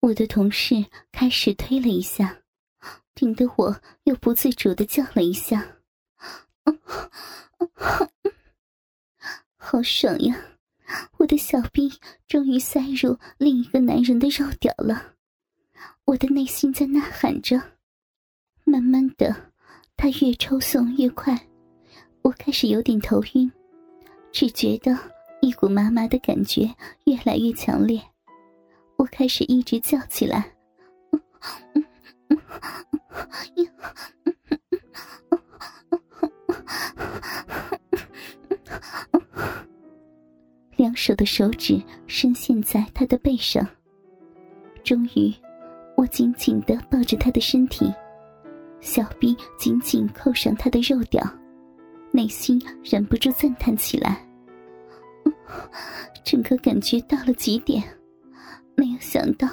我的同事开始推了一下，顶得我又不自主的叫了一下，好爽呀！我的小臂终于塞入另一个男人的肉屌了，我的内心在呐喊着。慢慢的，他越抽送越快，我开始有点头晕，只觉得一股麻麻的感觉越来越强烈。我开始一直叫起来，两手的手指深陷在他的背上。终于，我紧紧的抱着他的身体，小臂紧紧扣上他的肉屌，内心忍不住赞叹起来。整个感觉到了极点。没有想到，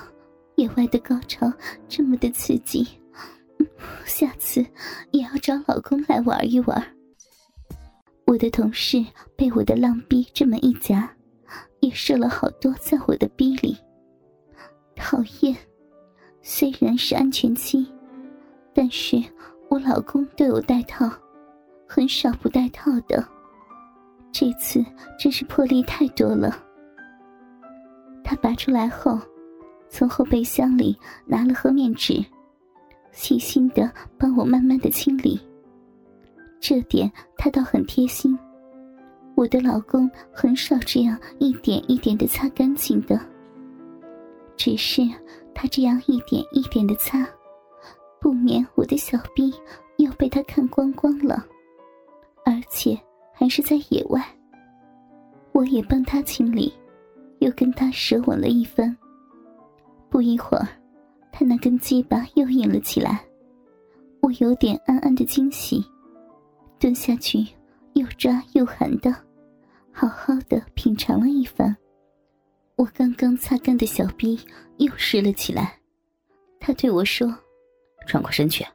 野外的高潮这么的刺激，下次也要找老公来玩一玩。我的同事被我的浪逼这么一夹，也射了好多在我的逼里。讨厌，虽然是安全期，但是我老公都有戴套，很少不戴套的。这次真是魄力太多了。他拔出来后，从后备箱里拿了盒面纸，细心的帮我慢慢的清理。这点他倒很贴心。我的老公很少这样一点一点的擦干净的。只是他这样一点一点的擦，不免我的小臂要被他看光光了，而且还是在野外。我也帮他清理。又跟他舌吻了一番，不一会儿，他那根鸡巴又硬了起来，我有点暗暗的惊喜，蹲下去又抓又含的，好好的品尝了一番。我刚刚擦干的小臂又湿了起来，他对我说：“转过身去，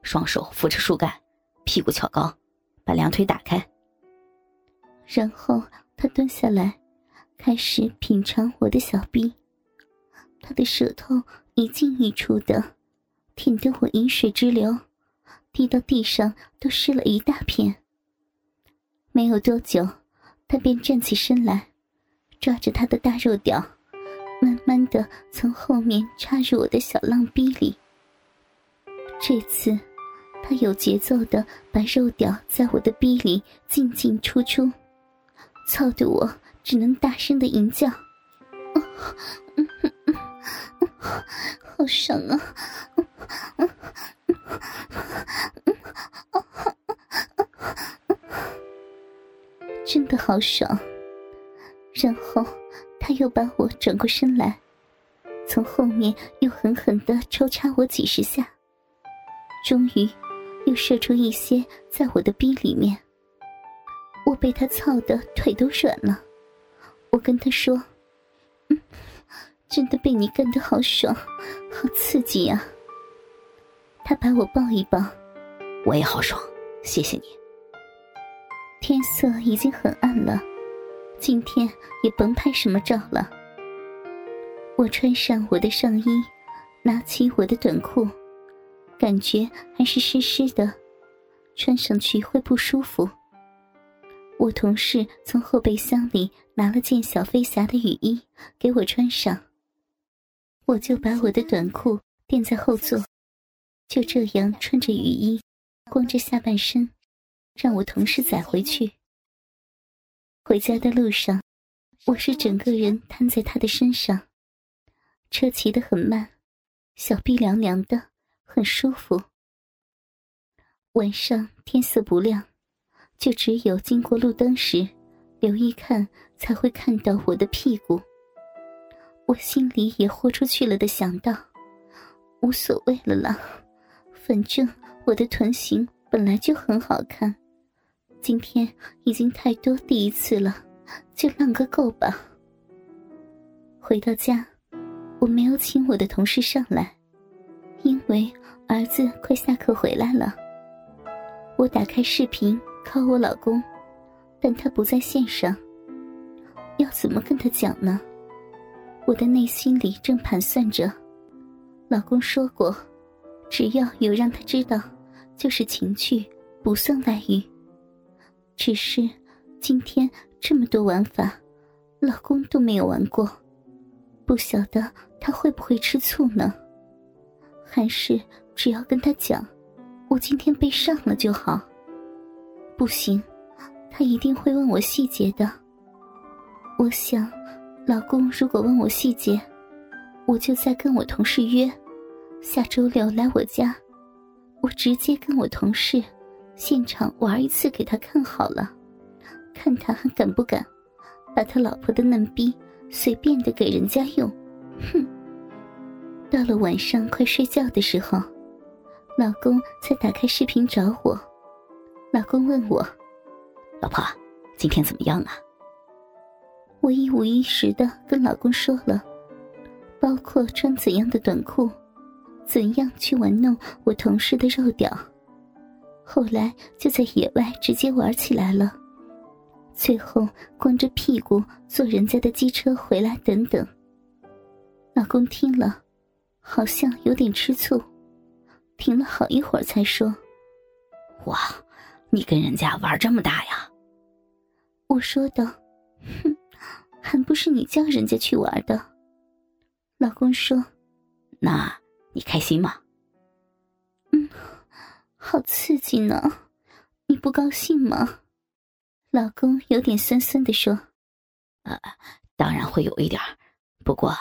双手扶着树干，屁股翘高，把两腿打开。”然后他蹲下来。开始品尝我的小臂，他的舌头一进一出的，舔得我饮水直流，滴到地上都湿了一大片。没有多久，他便站起身来，抓着他的大肉屌，慢慢的从后面插入我的小浪逼里。这次，他有节奏的把肉屌在我的逼里进进出出，操得我。只能大声的吟叫，嗯好爽啊！真的好爽。然后他又把我转过身来，从后面又狠狠的抽插我几十下，终于又射出一些在我的逼里面。我被他操的腿都软了。我跟他说：“嗯，真的被你干得好爽，好刺激呀。”他把我抱一抱，我也好爽，谢谢你。天色已经很暗了，今天也甭拍什么照了。我穿上我的上衣，拿起我的短裤，感觉还是湿湿的，穿上去会不舒服。我同事从后备箱里拿了件小飞侠的雨衣给我穿上，我就把我的短裤垫在后座，就这样穿着雨衣，光着下半身，让我同事载回去。回家的路上，我是整个人瘫在他的身上，车骑得很慢，小臂凉凉的，很舒服。晚上天色不亮。就只有经过路灯时，留意看才会看到我的屁股。我心里也豁出去了的想到，无所谓了啦，反正我的臀型本来就很好看，今天已经太多第一次了，就浪个够吧。回到家，我没有请我的同事上来，因为儿子快下课回来了。我打开视频。靠我老公，但他不在线上。要怎么跟他讲呢？我的内心里正盘算着，老公说过，只要有让他知道，就是情趣，不算外遇。只是今天这么多玩法，老公都没有玩过，不晓得他会不会吃醋呢？还是只要跟他讲，我今天被上了就好？不行，他一定会问我细节的。我想，老公如果问我细节，我就再跟我同事约，下周六来我家，我直接跟我同事现场玩一次给他看好了，看他还敢不敢把他老婆的嫩逼随便的给人家用。哼！到了晚上快睡觉的时候，老公才打开视频找我。老公问我：“老婆，今天怎么样啊？”我一五一十的跟老公说了。包括穿怎样的短裤，怎样去玩弄我同事的肉屌，后来就在野外直接玩起来了，最后光着屁股坐人家的机车回来等等。老公听了，好像有点吃醋，停了好一会儿才说：“哇，你跟人家玩这么大呀？”我说道：“哼，还不是你叫人家去玩的。”老公说：“那你开心吗？”“嗯，好刺激呢，你不高兴吗？”老公有点酸酸的说：“呃，当然会有一点不过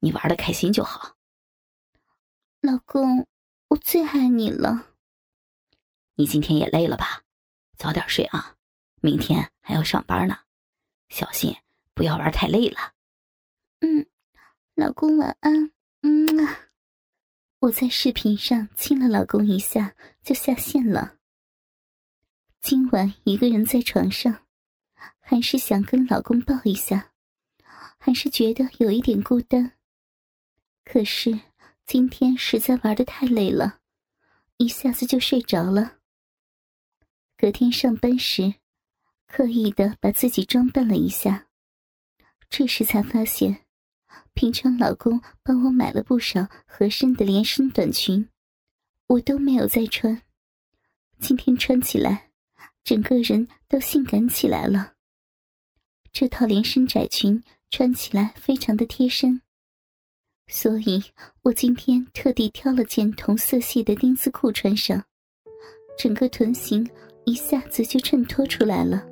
你玩的开心就好。”老公，我最爱你了。你今天也累了吧？早点睡啊，明天还要上班呢，小心不要玩太累了。嗯。老公晚安，嗯啊，我在视频上亲了老公一下，就下线了。今晚一个人在床上，还是想跟老公抱一下，还是觉得有一点孤单。可是今天实在玩的太累了，一下子就睡着了。隔天上班时，刻意的把自己装扮了一下，这时才发现。平常老公帮我买了不少合身的连身短裙，我都没有再穿。今天穿起来，整个人都性感起来了。这套连身窄裙穿起来非常的贴身，所以我今天特地挑了件同色系的丁字裤穿上，整个臀型一下子就衬托出来了。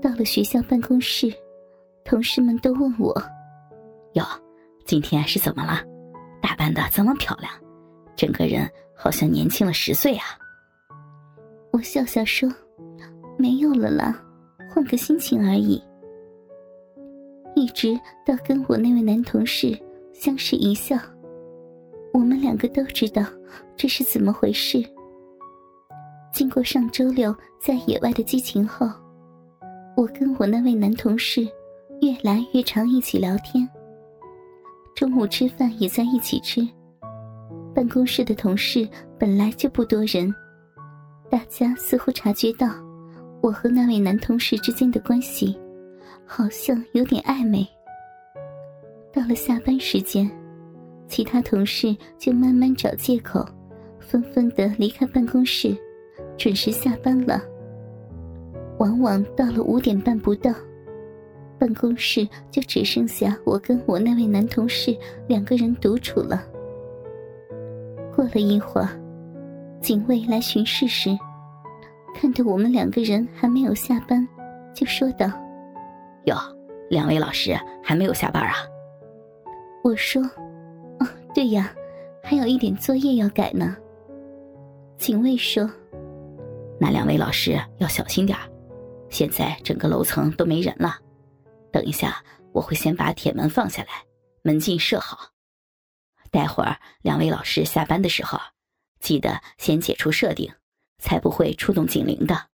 到了学校办公室，同事们都问我。哟，今天是怎么了？打扮的这么漂亮，整个人好像年轻了十岁啊！我笑笑说：“没有了啦，换个心情而已。”一直到跟我那位男同事相视一笑，我们两个都知道这是怎么回事。经过上周六在野外的激情后，我跟我那位男同事越来越常一起聊天。中午吃饭也在一起吃。办公室的同事本来就不多人，大家似乎察觉到我和那位男同事之间的关系好像有点暧昧。到了下班时间，其他同事就慢慢找借口，纷纷的离开办公室，准时下班了。往往到了五点半不到。办公室就只剩下我跟我那位男同事两个人独处了。过了一会儿，警卫来巡视时，看到我们两个人还没有下班，就说道：“哟，两位老师还没有下班啊？”我说：“哦，对呀，还有一点作业要改呢。”警卫说：“那两位老师要小心点现在整个楼层都没人了。”等一下，我会先把铁门放下来，门禁设好。待会儿两位老师下班的时候，记得先解除设定，才不会触动警铃的。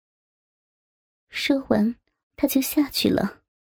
说完，他就下去了。